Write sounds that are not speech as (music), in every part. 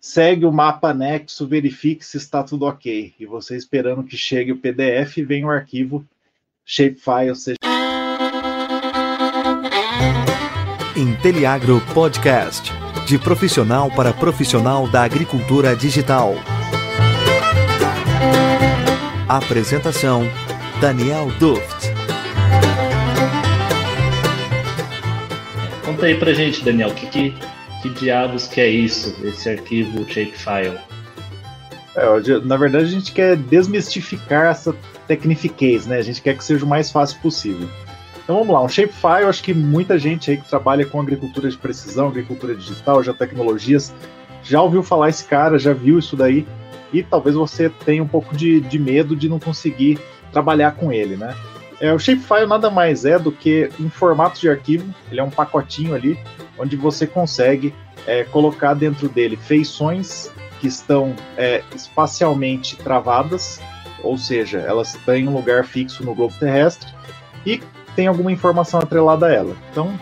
segue o mapa anexo, verifique se está tudo ok. E você esperando que chegue o PDF e venha o arquivo shapefile, seja. Inteliagro Podcast de profissional para profissional da agricultura digital. Apresentação: Daniel Duft. Conta aí pra gente, Daniel, o que, que, que diabos que é isso, esse arquivo shapefile? É, na verdade, a gente quer desmistificar essa tecnifiquez, né? A gente quer que seja o mais fácil possível. Então vamos lá, um shapefile, acho que muita gente aí que trabalha com agricultura de precisão, agricultura digital, já tecnologias, já ouviu falar esse cara, já viu isso daí, e talvez você tenha um pouco de, de medo de não conseguir trabalhar com ele, né? É, o shapefile nada mais é do que um formato de arquivo, ele é um pacotinho ali, onde você consegue é, colocar dentro dele feições que estão é, espacialmente travadas, ou seja, elas têm um lugar fixo no globo terrestre, e tem alguma informação atrelada a ela. Então,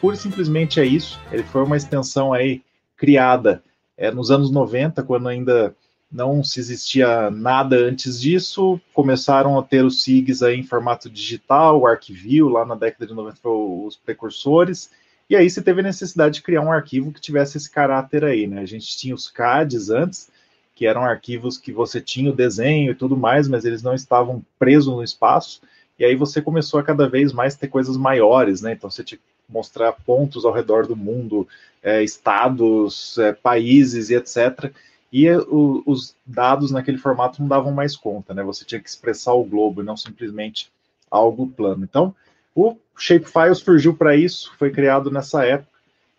pura e simplesmente é isso. Ele foi uma extensão aí criada é, nos anos 90, quando ainda não se existia nada antes disso. Começaram a ter os SIGs aí em formato digital, o Arquivio, lá na década de 90 foi os precursores. E aí se teve necessidade de criar um arquivo que tivesse esse caráter aí, né? A gente tinha os CADs antes, que eram arquivos que você tinha o desenho e tudo mais, mas eles não estavam presos no espaço. E aí você começou a cada vez mais ter coisas maiores, né? Então você tinha que mostrar pontos ao redor do mundo, é, estados, é, países e etc. E o, os dados naquele formato não davam mais conta, né? Você tinha que expressar o globo e não simplesmente algo plano. Então, o Shapefile surgiu para isso, foi criado nessa época,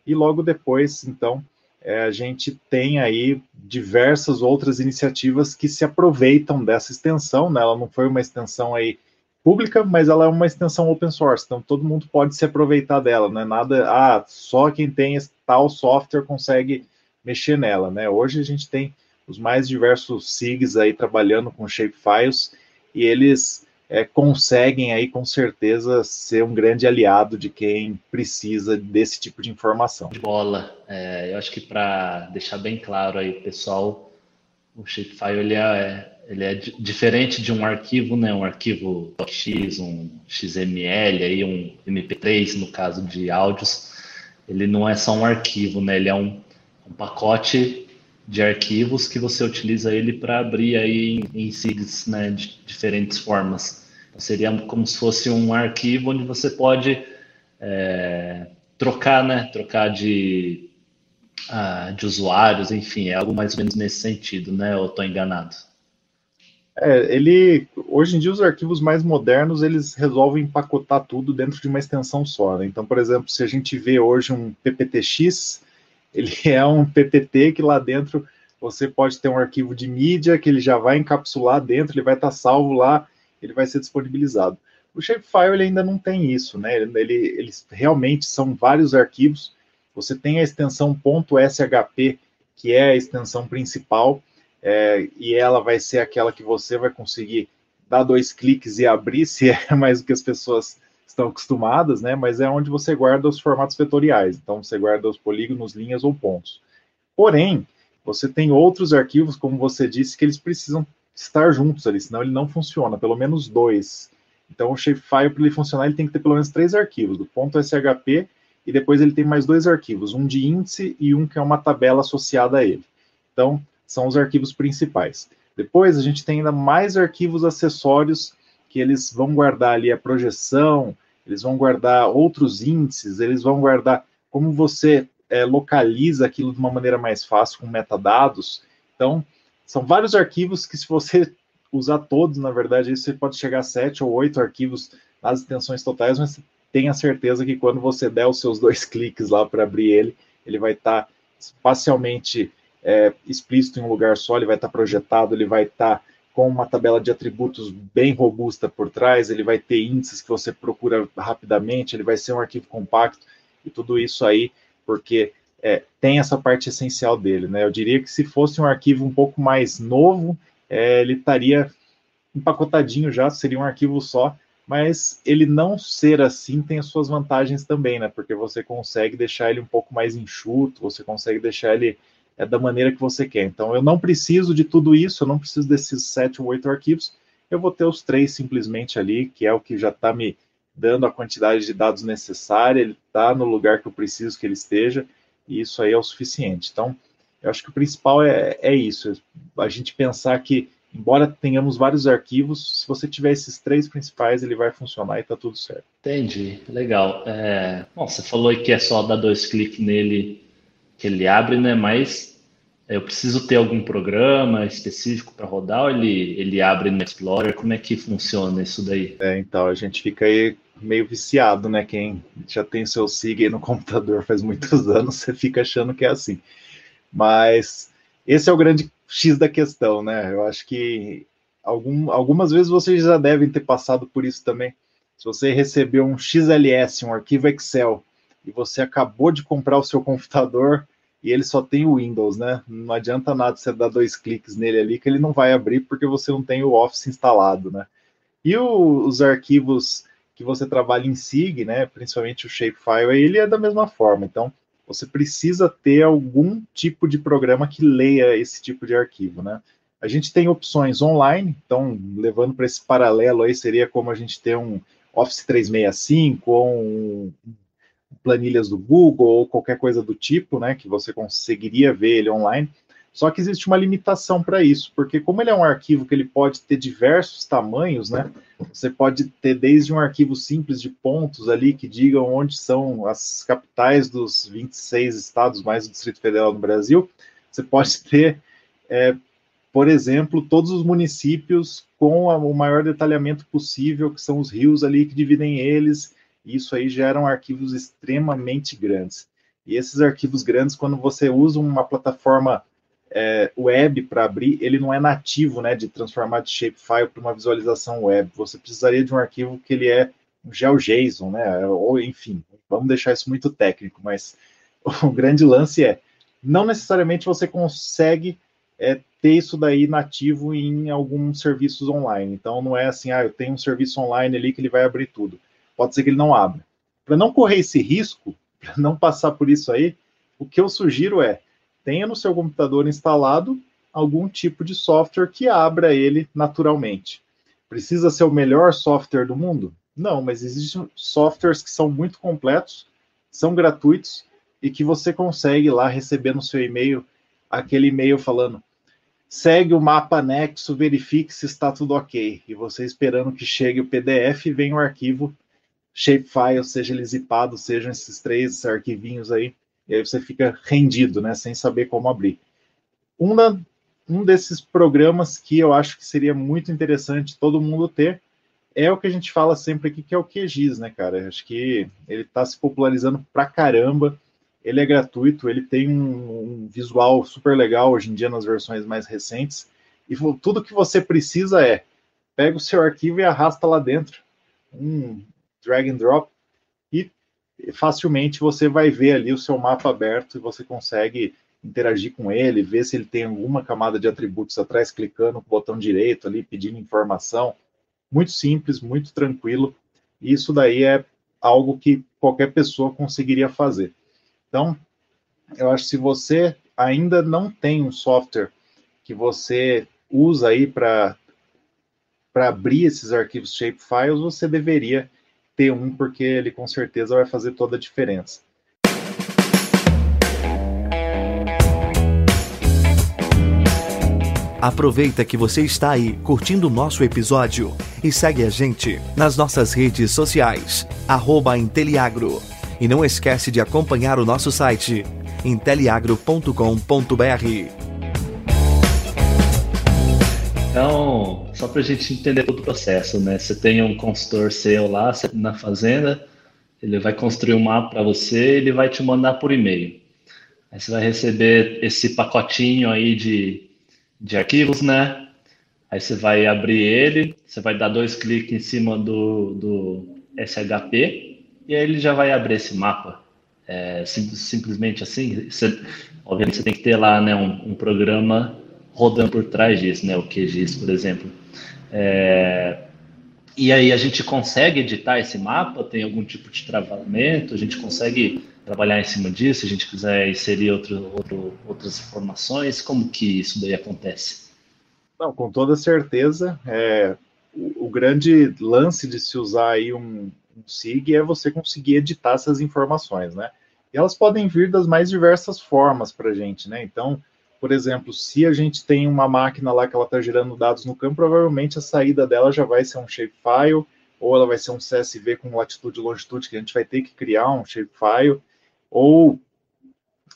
e logo depois, então, é, a gente tem aí diversas outras iniciativas que se aproveitam dessa extensão, né? Ela não foi uma extensão aí pública, mas ela é uma extensão open source, então todo mundo pode se aproveitar dela, não é nada, ah, só quem tem tal software consegue mexer nela, né? Hoje a gente tem os mais diversos SIGs aí trabalhando com shapefiles e eles é, conseguem aí com certeza ser um grande aliado de quem precisa desse tipo de informação. De bola, é, eu acho que para deixar bem claro aí, pessoal, o shapefile ele é ele é diferente de um arquivo, né? Um arquivo .x, um XML, aí um MP3 no caso de áudios. Ele não é só um arquivo, né? Ele é um, um pacote de arquivos que você utiliza ele para abrir aí em, SIGs, né? De diferentes formas. Então, seria como se fosse um arquivo onde você pode é, trocar, né? Trocar de, ah, de usuários, enfim, é algo mais ou menos nesse sentido, né? Eu estou enganado. É, ele hoje em dia os arquivos mais modernos eles resolvem empacotar tudo dentro de uma extensão só. Né? Então, por exemplo, se a gente vê hoje um PPTX, ele (laughs) é um PPT que lá dentro você pode ter um arquivo de mídia que ele já vai encapsular dentro, ele vai estar salvo lá, ele vai ser disponibilizado. O Shapefile ele ainda não tem isso, né? Ele, eles realmente são vários arquivos. Você tem a extensão .shp, que é a extensão principal, é, e ela vai ser aquela que você vai conseguir dar dois cliques e abrir, (laughs) se é mais do que as pessoas estão acostumadas, né? Mas é onde você guarda os formatos vetoriais. Então, você guarda os polígonos, linhas ou pontos. Porém, você tem outros arquivos, como você disse, que eles precisam estar juntos ali, senão ele não funciona, pelo menos dois. Então, o shapefile, para ele funcionar, ele tem que ter pelo menos três arquivos, do ponto .shp, e depois ele tem mais dois arquivos, um de índice e um que é uma tabela associada a ele. Então, são os arquivos principais. Depois a gente tem ainda mais arquivos acessórios que eles vão guardar ali a projeção, eles vão guardar outros índices, eles vão guardar como você é, localiza aquilo de uma maneira mais fácil com metadados. Então, são vários arquivos que se você (laughs) usar todos, na verdade, você pode chegar a sete ou oito arquivos nas extensões totais, mas tenha certeza que quando você der os seus dois (laughs) cliques lá para abrir ele, ele vai estar tá é, explícito em um lugar só, ele vai estar projetado, ele vai estar com uma tabela de atributos bem robusta por trás, ele vai ter índices que você procura rapidamente, ele vai ser um arquivo compacto e tudo isso aí, porque é, tem essa parte essencial dele, né? Eu diria que se fosse um arquivo um pouco mais novo, é, ele estaria empacotadinho já, seria um arquivo só, mas ele não ser assim tem as suas vantagens também, né? Porque você consegue deixar ele um pouco mais enxuto, você consegue deixar ele é da maneira que você quer. Então, eu não preciso de tudo isso, eu não preciso desses sete ou oito arquivos, eu vou ter os três simplesmente ali, que é o que já está me dando a quantidade de dados necessária, ele está no lugar que eu preciso que ele esteja, e isso aí é o suficiente. Então, eu acho que o principal é, é isso, a gente pensar que, embora tenhamos vários arquivos, se você tiver esses três principais, ele vai funcionar e está tudo certo. Entendi, legal. É, bom, você falou que é só dar dois cliques nele que ele abre, né? Mas eu preciso ter algum programa específico para rodar ou ele, ele abre no Explorer? Como é que funciona isso daí? É, então, a gente fica aí meio viciado, né? Quem já tem seu SIG aí no (laughs) computador faz muitos anos, você fica achando que é assim. Mas esse é o grande X da questão, né? Eu acho que algum, algumas vezes vocês já devem ter passado por isso também. Se você recebeu um XLS, um arquivo Excel, e você acabou de comprar o seu computador e ele só tem o Windows, né? Não adianta nada você dar dois cliques nele ali que ele não vai abrir porque você não tem o Office instalado, né? E o, os arquivos que você trabalha em SIG, né? Principalmente o Shapefile, ele é da mesma forma. Então, você precisa ter algum tipo de programa que leia esse tipo de arquivo, né? A gente tem opções online, então, levando para esse paralelo aí, seria como a gente ter um Office 365 ou um planilhas do Google ou qualquer coisa do tipo, né, que você conseguiria ver ele online. Só que existe uma limitação para isso, porque como ele é um arquivo que ele pode ter diversos tamanhos, né? Você pode ter desde um arquivo simples de pontos ali que digam onde são as capitais dos 26 estados mais o Distrito Federal no Brasil. Você pode (laughs) ter, é, por exemplo, todos os municípios com a, o maior detalhamento possível, que são os rios ali que dividem eles, isso aí geram arquivos extremamente grandes. E esses arquivos grandes, quando você usa uma plataforma é, web para abrir, ele não é nativo, né, de transformar de shapefile para uma visualização web. Você precisaria de um arquivo que ele é um GeoJSON, né, ou enfim, vamos deixar isso muito técnico, mas (laughs) o grande lance é, não necessariamente você consegue é, ter isso daí nativo em alguns serviços online. Então, não é assim, ah, eu tenho um serviço online ali que ele vai abrir tudo pode ser que ele não abra. Para não correr esse risco, (laughs) para não passar por isso aí, o que eu sugiro é tenha no seu computador instalado algum tipo de software que abra ele naturalmente. Precisa ser o melhor software do mundo? Não, mas existem softwares que são muito completos, são gratuitos e que você consegue lá receber no seu e-mail aquele e-mail falando segue o mapa anexo, verifique se está tudo ok. E você esperando que chegue o PDF venha o arquivo shapefile, seja ele zipado, sejam esses três arquivinhos aí, e aí você fica rendido, né, sem saber como abrir. Um, da, um desses programas que eu acho que seria muito interessante todo mundo ter é o que a gente fala sempre aqui, que é o QGIS, né, cara? Acho que ele está se popularizando pra caramba, ele é gratuito, ele tem um, um, visual super legal hoje em dia nas versões mais recentes, e tudo que você precisa é pega o seu arquivo e arrasta lá dentro. Um, drag and drop, e facilmente você vai ver ali o seu mapa aberto e você consegue interagir com ele, ver se ele tem alguma camada de atributos atrás, clicando com o botão direito ali, pedindo informação. Muito simples, muito tranquilo. Isso daí é algo que qualquer pessoa conseguiria fazer. Então, eu acho que se você ainda não tem um software que você usa aí para abrir esses arquivos shapefiles, você deveria ter um, porque ele com certeza vai fazer toda a diferença. Aproveita que você está aí curtindo o nosso episódio e segue a gente nas nossas redes sociais, arroba Inteliagro. E não esquece de acompanhar o nosso site, inteliagro.com.br. Então, só para a gente entender todo o processo, né? Você tem um consultor seu lá na fazenda, ele vai construir um mapa para você, ele vai te mandar por e-mail. Aí você vai receber esse pacotinho aí de, de arquivos, né? Aí você vai abrir ele, você vai dar dois cliques em cima do, do SHP e aí ele já vai abrir esse mapa. É, sim, simplesmente assim. Você, obviamente você tem que ter lá né, um, um programa rodando por trás disso, né? O QGIS, por exemplo. É, e aí a gente consegue editar esse mapa? Tem algum tipo de travamento? A gente consegue trabalhar em cima disso, se a gente quiser inserir outro, outro, outras informações, como que isso daí acontece? Não, com toda certeza. É, o, grande lance de se usar aí um, um SIG é você conseguir editar essas informações, né? E elas podem vir das mais diversas formas para a gente, né? Então, por exemplo, se a gente tem uma máquina lá que ela está gerando dados no campo, provavelmente a saída dela já vai ser um shapefile, ou ela vai ser um CSV com latitude e longitude, que a gente vai ter que criar um shapefile, ou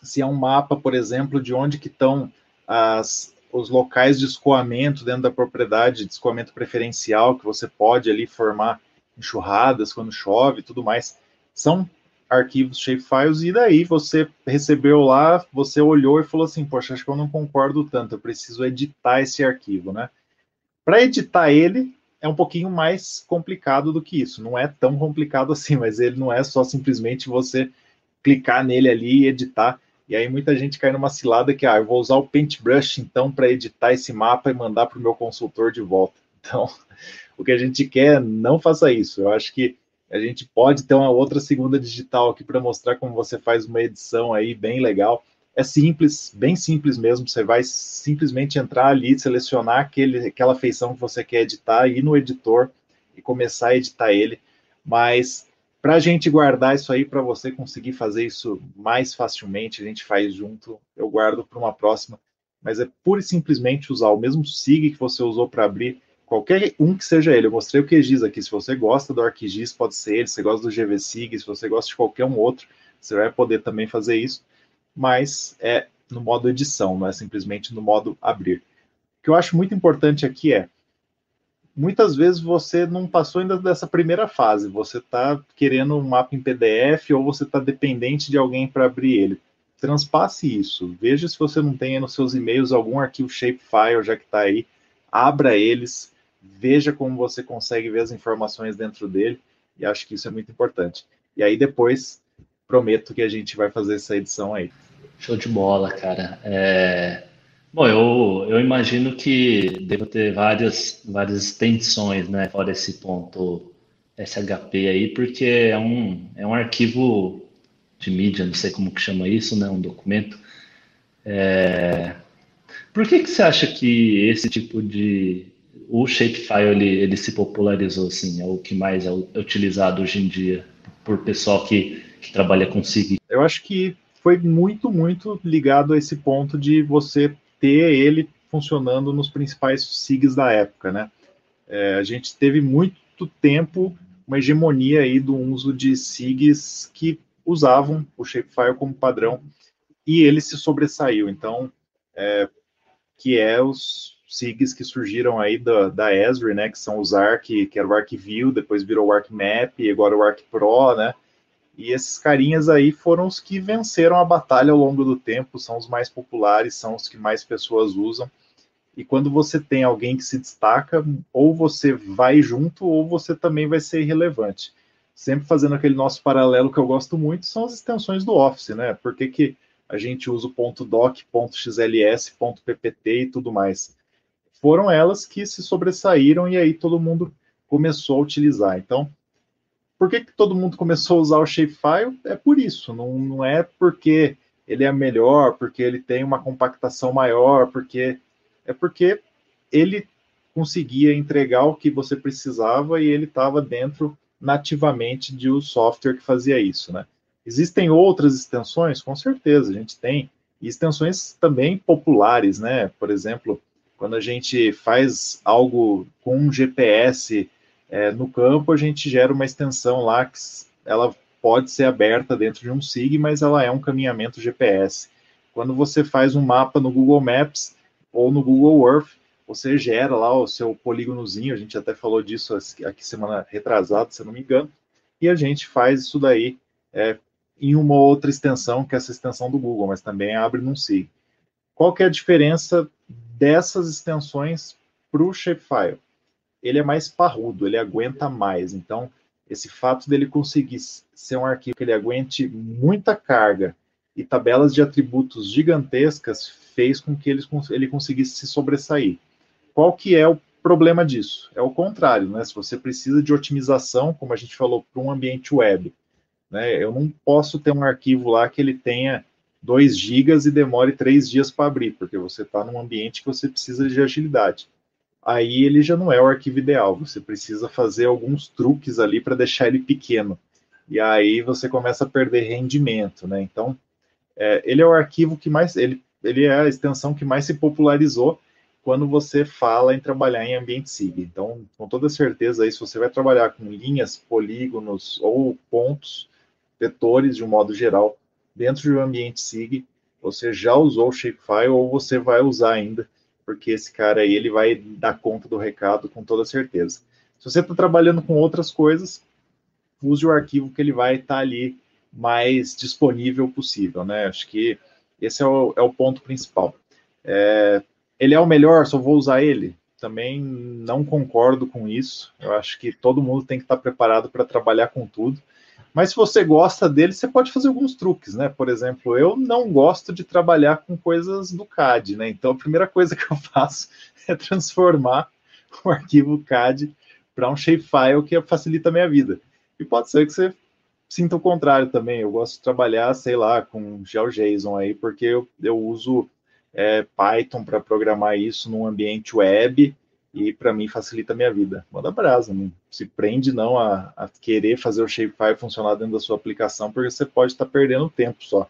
se é um mapa, por exemplo, de onde que estão as, os locais de escoamento dentro da propriedade, de escoamento preferencial, que você pode ali formar enxurradas quando chove e tudo mais. São arquivos shapefiles, e daí você recebeu lá, você olhou e falou assim, poxa, acho que eu não concordo tanto, eu preciso editar esse arquivo, né? Para editar ele, é um pouquinho mais complicado do que isso, não é tão complicado assim, (laughs) mas ele não é só simplesmente você clicar nele ali e editar, e aí muita gente cai numa cilada que, ah, eu vou usar o Paintbrush, então, para editar esse mapa e mandar para o meu consultor de volta. (laughs) Então, o que a gente quer, não faça isso. Eu acho que a gente pode ter uma outra segunda digital aqui para mostrar como você faz uma edição aí bem legal. É simples, bem simples mesmo. Você vai simplesmente entrar ali, selecionar aquele, aquela feição que você quer editar, ir no editor e começar a editar ele. Mas para a gente guardar isso aí, para você conseguir fazer isso mais facilmente, a gente faz junto. Eu guardo para uma próxima. Mas é pura e simplesmente usar o mesmo SIG que você usou para abrir qualquer um que seja ele. Eu mostrei o QGIS aqui. Se você gosta do ArcGIS, pode ser ele. Se você gosta do GVSig, se você gosta de qualquer um outro, você vai poder também fazer isso. Mas é no modo edição, não é simplesmente no modo abrir. O que eu acho muito importante aqui é muitas vezes você não passou ainda dessa primeira fase. Você está querendo um mapa em PDF ou você está dependente de alguém para abrir ele. Transpasse isso. Veja se você não tem nos seus e-mails algum arquivo shapefile já que está aí. Abra eles, veja como você consegue ver as informações dentro dele, e acho que isso é muito importante. E aí depois prometo que a gente vai fazer essa edição aí. Show de bola, cara. É... Bom, eu, eu imagino que devo ter várias, várias extensões, né, fora esse ponto SHP aí, porque é um, é um arquivo de mídia, não sei como que chama isso, né, um documento. É... Por que, que você acha que esse tipo de, o Shapefile ele, ele se popularizou, assim, é o que mais é utilizado hoje em dia por pessoal que, que trabalha com SIG. Eu acho que foi muito, muito ligado a esse ponto de você ter ele funcionando nos principais SIGs da época, né? É, a gente teve muito tempo uma hegemonia aí do uso de SIGs que usavam o Shapefile como padrão e ele se sobressaiu. Então, é, que é os SIGs que surgiram aí da, da Esri, né, que são os ARC, que era o ArcView, depois virou o ArcMap, agora o ArcPro, né, e esses carinhas aí foram os que venceram a batalha ao longo do tempo, são os mais populares, são os que mais pessoas usam, e quando você tem alguém que se destaca, ou você vai junto, ou você também vai ser irrelevante. Sempre fazendo aquele nosso paralelo que eu gosto muito, são as extensões do Office, né, por que que a gente usa o .doc, .xls, .ppt e tudo mais? Foram elas que se sobressaíram e aí todo mundo começou a utilizar. Então, por que, que todo mundo começou a usar o Shapefile? É por isso, não, não é porque ele é melhor, porque ele tem uma compactação maior, porque é porque ele conseguia entregar o que você precisava e ele estava dentro nativamente de um software que fazia isso, né? Existem outras extensões? Com certeza, a gente tem. E extensões também populares, né? Por exemplo, quando a gente faz algo com um GPS é, no campo, a gente gera uma extensão lá que ela pode ser aberta dentro de um SIG, mas ela é um caminhamento GPS. Quando você faz um mapa no Google Maps ou no Google Earth, você gera lá o seu polígonozinho, a gente até falou disso aqui semana retrasada, se eu não me engano, e a gente faz isso daí é, em uma outra extensão, que é essa extensão do Google, mas também abre num SIG. Qual que é a diferença dessas extensões para o Shapefile. Ele é mais parrudo, ele aguenta mais. Então, esse fato dele conseguir ser um arquivo que ele aguente muita carga e tabelas de atributos gigantescas fez com que ele, ele conseguisse se sobressair. Qual que é o problema disso? É o contrário, né? Se você precisa de otimização, como a gente falou, para um ambiente web, Né? Eu não posso ter um arquivo lá que ele tenha 2 gigas e demore 3 dias para abrir, porque você está num ambiente que você precisa de agilidade. Aí ele já não é o arquivo ideal, você precisa fazer alguns truques ali para deixar ele pequeno. E aí você começa a perder rendimento, né? Então, é, ele é o arquivo que mais, ele, ele é a extensão que mais se popularizou quando você fala em trabalhar em ambiente SIG. Então, com toda certeza, aí, se você vai trabalhar com linhas, polígonos ou pontos, vetores de um modo geral, dentro de um ambiente SIG, você já usou o Shapefile ou você vai usar ainda, porque esse cara aí ele vai dar conta do recado com toda certeza. Se você está trabalhando com outras coisas, use o arquivo que ele vai estar tá ali mais disponível possível, né? Acho que esse é o, é o ponto principal. É, ele é o melhor, só vou usar ele? Também não concordo com isso. Eu acho que todo mundo tem que estar tá preparado para trabalhar com tudo. Mas se você gosta dele, você pode fazer alguns truques, né? Por exemplo, eu não gosto de trabalhar com coisas do CAD, né? Então a primeira coisa (laughs) que eu faço é transformar o arquivo CAD para um shapefile que facilita a minha vida. E pode ser que você sinta o contrário também. Eu gosto de trabalhar, sei lá, com GeoJSON aí, porque eu, eu uso é, Python para programar isso num ambiente web e para mim facilita a minha vida. Manda brasa, não se prende não a, a, querer fazer o Shapefile funcionar dentro da sua aplicação, porque você pode estar tá perdendo tempo só.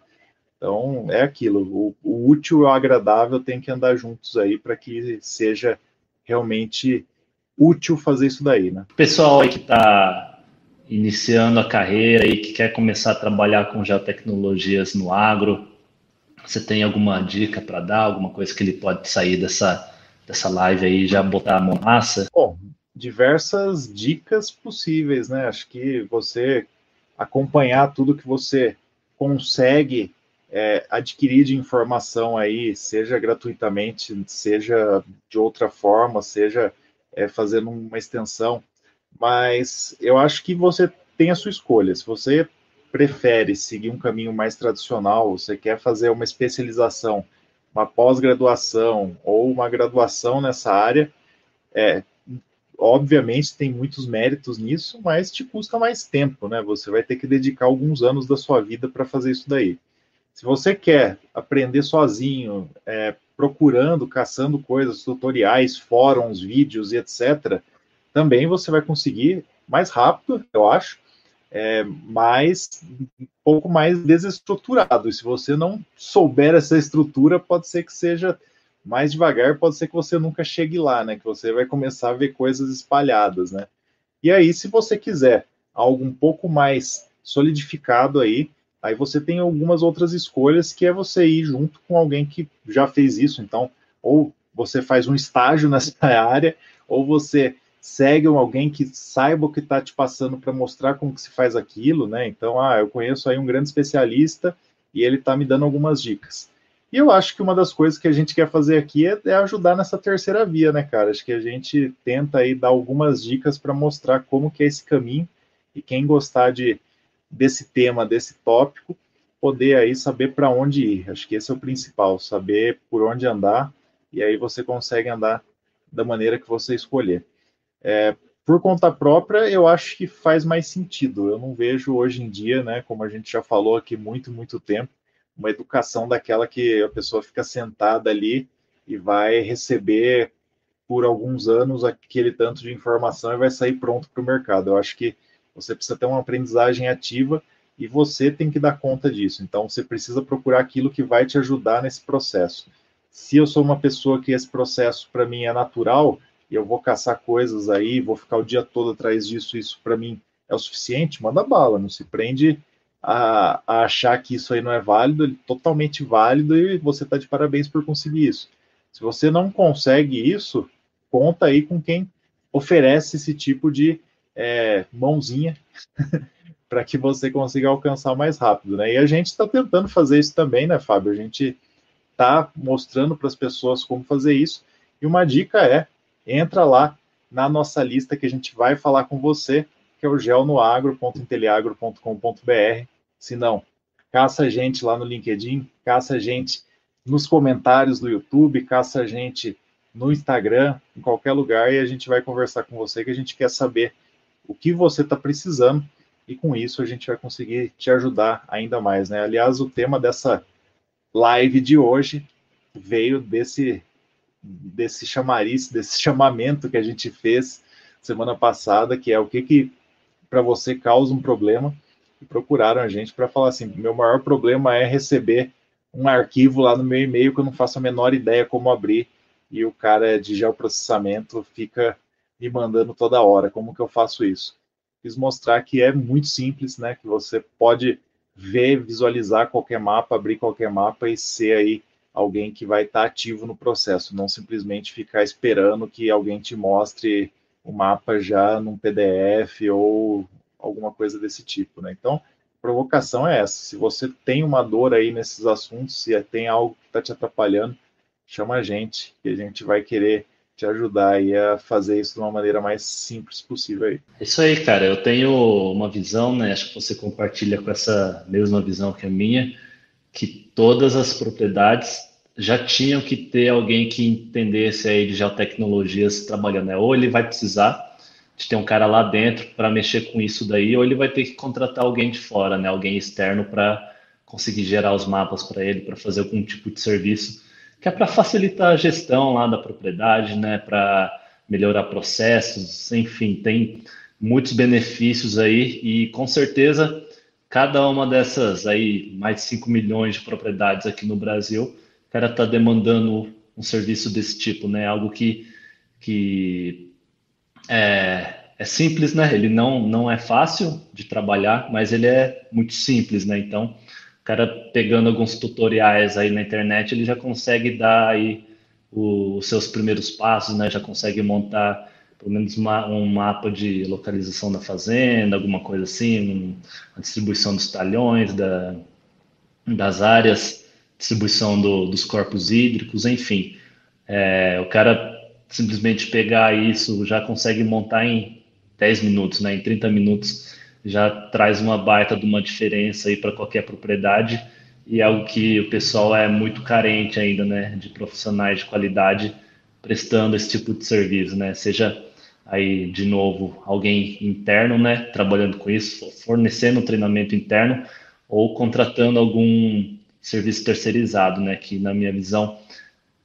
Então, é aquilo, o, o útil e o agradável tem que andar juntos aí para que seja realmente útil fazer isso daí, né? Pessoal aí que está iniciando a carreira e que quer começar a trabalhar com geotecnologias no agro, você tem alguma dica para dar, alguma coisa que ele pode sair dessa dessa live aí já botar a mão massa? Bom, diversas dicas possíveis, né? Acho que você acompanhar tudo que você consegue é, adquirir de informação aí, seja gratuitamente, seja de outra forma, seja é, fazendo uma extensão, mas eu acho que você tem a sua escolha. Se você prefere seguir um caminho mais tradicional, você quer fazer uma especialização uma pós-graduação ou uma graduação nessa área, é, obviamente tem muitos méritos nisso, mas te custa mais tempo, né? Você vai ter que dedicar alguns anos da sua vida para fazer isso daí. Se você quer aprender sozinho, é, procurando, caçando coisas, tutoriais, fóruns, vídeos e etc., também você vai conseguir mais rápido, eu acho, é, mas um pouco mais desestruturado. E se você não souber essa estrutura, pode ser que seja mais devagar, pode ser que você nunca chegue lá, né? Que você vai começar a ver coisas espalhadas, né? E aí, se você quiser algo um pouco mais solidificado aí, aí você tem algumas outras escolhas que é você ir junto com alguém que já fez isso. Então, ou você faz um estágio (laughs) nessa área, ou você segue alguém que saiba o que está te passando para mostrar como que se faz aquilo, né? Então, ah, eu conheço aí um grande especialista e ele está me dando algumas dicas. E eu acho que uma das coisas que a gente quer fazer aqui é, é ajudar nessa terceira via, né, cara? Acho que a gente tenta aí dar algumas dicas para mostrar como que é esse caminho e quem gostar de desse tema, desse tópico, poder aí saber para onde ir. Acho que esse é o principal, saber por onde andar e aí você consegue andar da maneira que você escolher. É, por conta própria, eu acho que faz mais sentido. Eu não vejo hoje em dia, né, como a gente já falou aqui muito, muito tempo, uma educação daquela que a pessoa fica sentada ali e vai receber por alguns anos aquele tanto de informação e vai sair pronto para o mercado. Eu acho que você precisa ter uma aprendizagem ativa e você tem que dar conta disso. Então, você precisa procurar aquilo que vai te ajudar nesse processo. Se eu sou uma pessoa que esse processo para mim é natural, e eu vou caçar coisas aí, vou ficar o dia todo atrás disso, isso para mim é o suficiente, manda bala, não se prende a, a, achar que isso aí não é válido, ele é totalmente válido e você está de parabéns por conseguir isso. Se você não consegue isso, conta aí com quem oferece esse tipo de é, mãozinha (laughs) para que você consiga alcançar mais rápido, né? E a gente está tentando fazer isso também, né, Fábio? A gente está mostrando para as pessoas como fazer isso. E uma dica é entra lá na nossa lista que a gente vai falar com você, que é o gelnoagro.inteliagro.com.br. Se não, caça a gente lá no LinkedIn, caça a gente nos comentários do YouTube, caça a gente no Instagram, em qualquer lugar, e a gente vai conversar com você, que a gente quer saber o que você está precisando e com isso a gente vai conseguir te ajudar ainda mais, né? Aliás, o tema dessa live de hoje veio desse desse chamariz, desse chamamento que a gente fez semana passada, que é o que que para você causa um problema, e procuraram a gente para falar assim, meu maior problema é receber um arquivo lá no meu e-mail que eu não faço a menor ideia como abrir, e o cara de geoprocessamento fica me mandando toda hora, como que eu faço isso? Quis mostrar que é muito simples, né, que você pode ver, visualizar qualquer mapa, abrir qualquer mapa e ser aí alguém que vai estar ativo no processo, não simplesmente ficar esperando que alguém te mostre o mapa já num PDF ou alguma coisa desse tipo, né? Então, a provocação é essa. Se você tem uma dor aí nesses assuntos, se tem algo que está te atrapalhando, chama a gente, que a gente vai querer te ajudar aí a fazer isso de uma maneira mais simples possível aí. É isso aí, cara. Eu tenho uma visão, né? Acho que você compartilha com essa mesma visão que a minha, que todas as propriedades já tinham que ter alguém que entendesse aí de geotecnologias trabalhando. Né? Ou ele vai precisar de ter um cara lá dentro para mexer com isso daí, ou ele vai ter que contratar alguém de fora, né? Alguém externo para conseguir gerar os mapas para ele, para fazer algum tipo de serviço, que é para facilitar a gestão lá da propriedade, né? Para melhorar processos, enfim, tem muitos benefícios aí e com certeza cada uma dessas aí mais de 5 milhões de propriedades aqui no Brasil, o cara está demandando um serviço desse tipo, né? Algo que, que é, é simples, né? Ele não, não é fácil de trabalhar, mas ele é muito simples, né? Então, o cara pegando alguns tutoriais aí na internet, ele já consegue dar aí os seus primeiros passos, né? Já consegue montar pelo menos uma, um mapa de localização da fazenda, alguma coisa assim, a distribuição dos talhões, da, das áreas, distribuição do, dos corpos hídricos, enfim. É, o cara simplesmente pegar isso, já consegue montar em 10 minutos, né? Em 30 minutos já traz uma baita de uma diferença aí para qualquer propriedade e é algo que o pessoal é muito carente ainda, né, de profissionais de qualidade prestando esse tipo de serviço, né? Seja aí de novo alguém interno, né, trabalhando com isso, fornecendo treinamento interno ou contratando algum serviço terceirizado, né, que na minha visão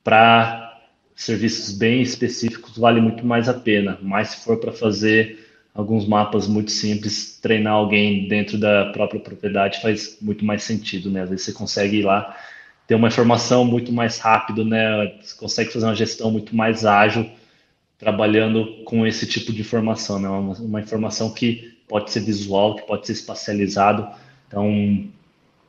para serviços bem específicos vale muito mais a pena. Mas se for para fazer alguns mapas muito simples, treinar alguém dentro da própria propriedade faz muito mais sentido, né? Às vezes você consegue ir lá ter uma informação muito mais rápido, né? Você consegue fazer uma gestão muito mais ágil trabalhando com esse tipo de informação, né? Uma, uma informação que pode ser visual, que pode ser espacializado. Então,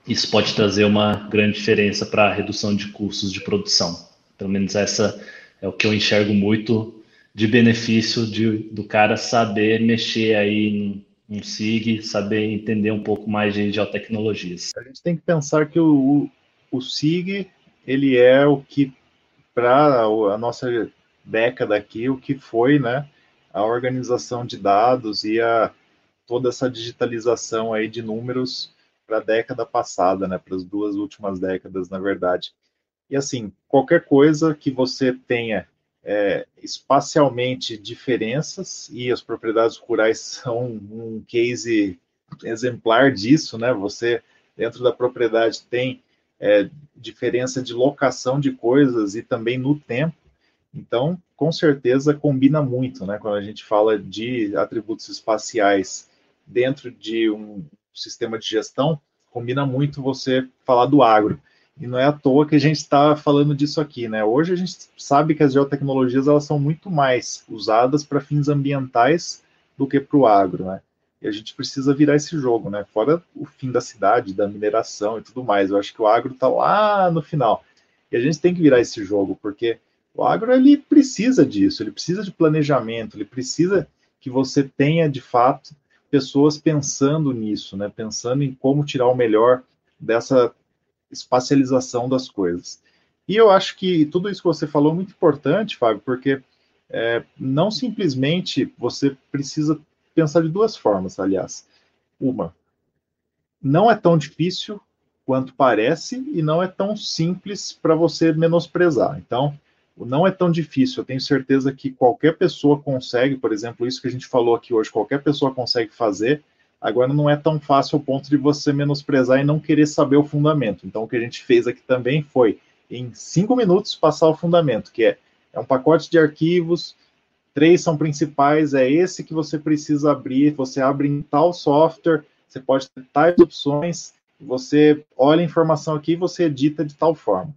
isso pode trazer uma grande diferença para a redução de custos de produção. Pelo menos essa é o que eu enxergo muito de benefício de, do cara saber mexer aí um SIG, saber entender um pouco mais de geotecnologias. A gente tem que pensar que o, o, o SIG, ele é o que, para a nossa década aqui, o que foi, né, a organização de dados e a, toda essa digitalização aí de números para a década passada, né, para as duas últimas décadas, na verdade. E assim, qualquer coisa que você tenha é, espacialmente diferenças, e as propriedades rurais (laughs) são um case exemplar disso, né? Você, dentro da propriedade, tem é, diferença de locação de coisas e também no tempo. Então, com certeza, combina muito, né? Quando a gente fala de atributos espaciais dentro de um sistema de gestão, combina muito você falar do agro. E não é à toa que a gente está falando disso aqui, né? Hoje a gente sabe que as geotecnologias elas são muito mais usadas para fins ambientais do que para o agro, né? E a gente precisa virar esse jogo, né? Fora o fim da cidade, da mineração e tudo mais. Eu acho que o agro está lá no final. E a gente tem que virar esse jogo, porque o agro ele precisa disso, ele precisa de planejamento, ele precisa que você tenha de fato pessoas pensando nisso, né? Pensando em como tirar o melhor dessa espacialização das coisas. E eu acho que tudo isso que você falou é muito importante, Fábio, porque é, não simplesmente você precisa pensar de duas formas, aliás. Uma, não é tão difícil quanto parece e não é tão simples para você menosprezar. Então, não é tão difícil. Eu tenho certeza que qualquer pessoa consegue, por exemplo, isso que a gente falou aqui hoje, qualquer pessoa consegue fazer, Agora não é tão fácil ao ponto de você menosprezar e não querer saber o fundamento. Então o que a gente fez aqui também foi, em cinco minutos, passar o fundamento, que é, é um pacote de arquivos, três são principais, é esse que você precisa abrir, você abre em tal software, você pode ter tais opções, você olha a informação aqui e você edita de tal forma.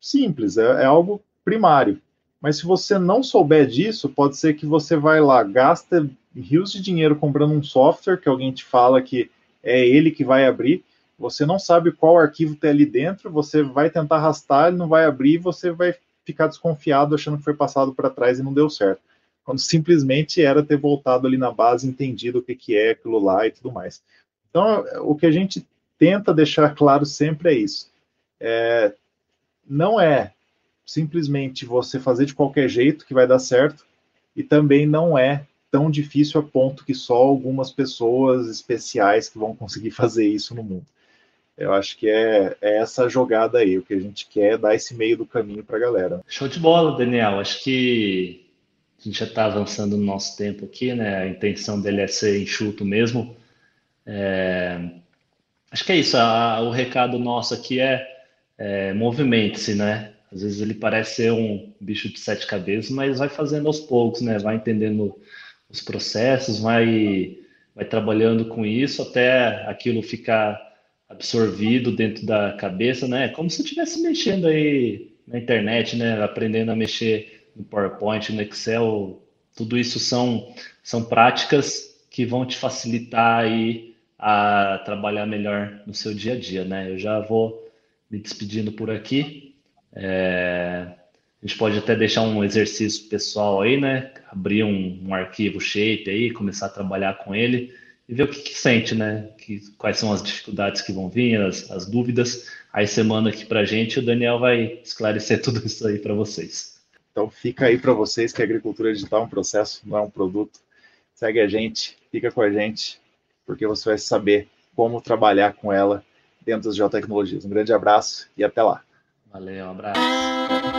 Simples, é, é algo primário. Mas se você não souber disso, pode ser que você vai lá, gasta rios de dinheiro comprando um software que alguém te fala que é ele que vai abrir, você não sabe qual arquivo tem ali dentro, você vai tentar arrastar, ele não vai abrir, você vai ficar desconfiado achando que foi passado para trás e não deu certo. Quando simplesmente era ter voltado ali na base, entendido o que, que é aquilo lá e tudo mais. Então, o que a gente tenta deixar claro sempre é isso. É, não é simplesmente você fazer de qualquer jeito que vai dar certo, e também não é tão difícil a ponto que só algumas pessoas especiais que vão conseguir (laughs) fazer isso no mundo. Eu acho que é, é essa jogada aí, o que a gente quer é dar esse meio do caminho para a galera. Show de bola, Daniel. Acho que a gente já está avançando no nosso tempo aqui, né? A intenção dele é ser enxuto mesmo. É... Acho que é isso. A, o recado nosso aqui é, é movimente-se, né? Às vezes ele parece ser um bicho de sete cabeças, mas vai fazendo aos poucos, né? Vai entendendo os processos, vai, vai trabalhando com isso até aquilo ficar absorvido dentro da cabeça, né? Como se estivesse mexendo aí na internet, né? Aprendendo a mexer no PowerPoint, no Excel. Tudo isso são, são práticas que vão te facilitar aí a trabalhar melhor no seu dia a dia, né? Eu já vou me despedindo por aqui. É, a gente pode até deixar um exercício pessoal aí, né? Abrir um, um arquivo shape aí, começar a trabalhar com ele e ver o que, que sente, né? Que, quais são as dificuldades que vão vir, as, as dúvidas. Aí manda aqui para gente, o Daniel vai esclarecer (laughs) tudo isso aí para vocês. Então fica aí para vocês que a agricultura digital é um processo, não é um produto. Segue a gente, fica com a gente, porque você vai saber como trabalhar com ela dentro das geotecnologias. Um grande abraço e até lá. Valeu, um abraço.